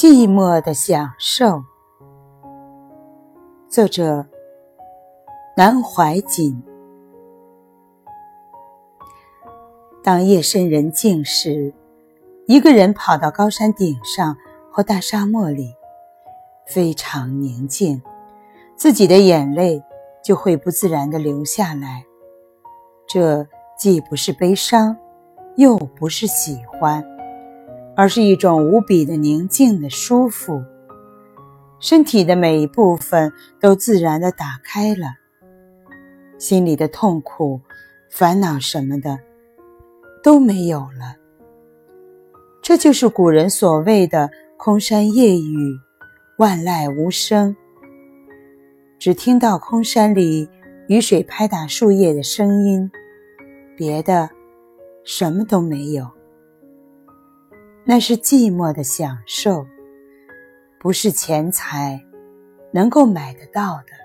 寂寞的享受，作者南怀瑾。当夜深人静时，一个人跑到高山顶上或大沙漠里，非常宁静，自己的眼泪就会不自然的流下来。这既不是悲伤，又不是喜欢。而是一种无比的宁静的舒服，身体的每一部分都自然的打开了，心里的痛苦、烦恼什么的都没有了。这就是古人所谓的“空山夜雨，万籁无声”，只听到空山里雨水拍打树叶的声音，别的什么都没有。那是寂寞的享受不是钱财能够买得到的。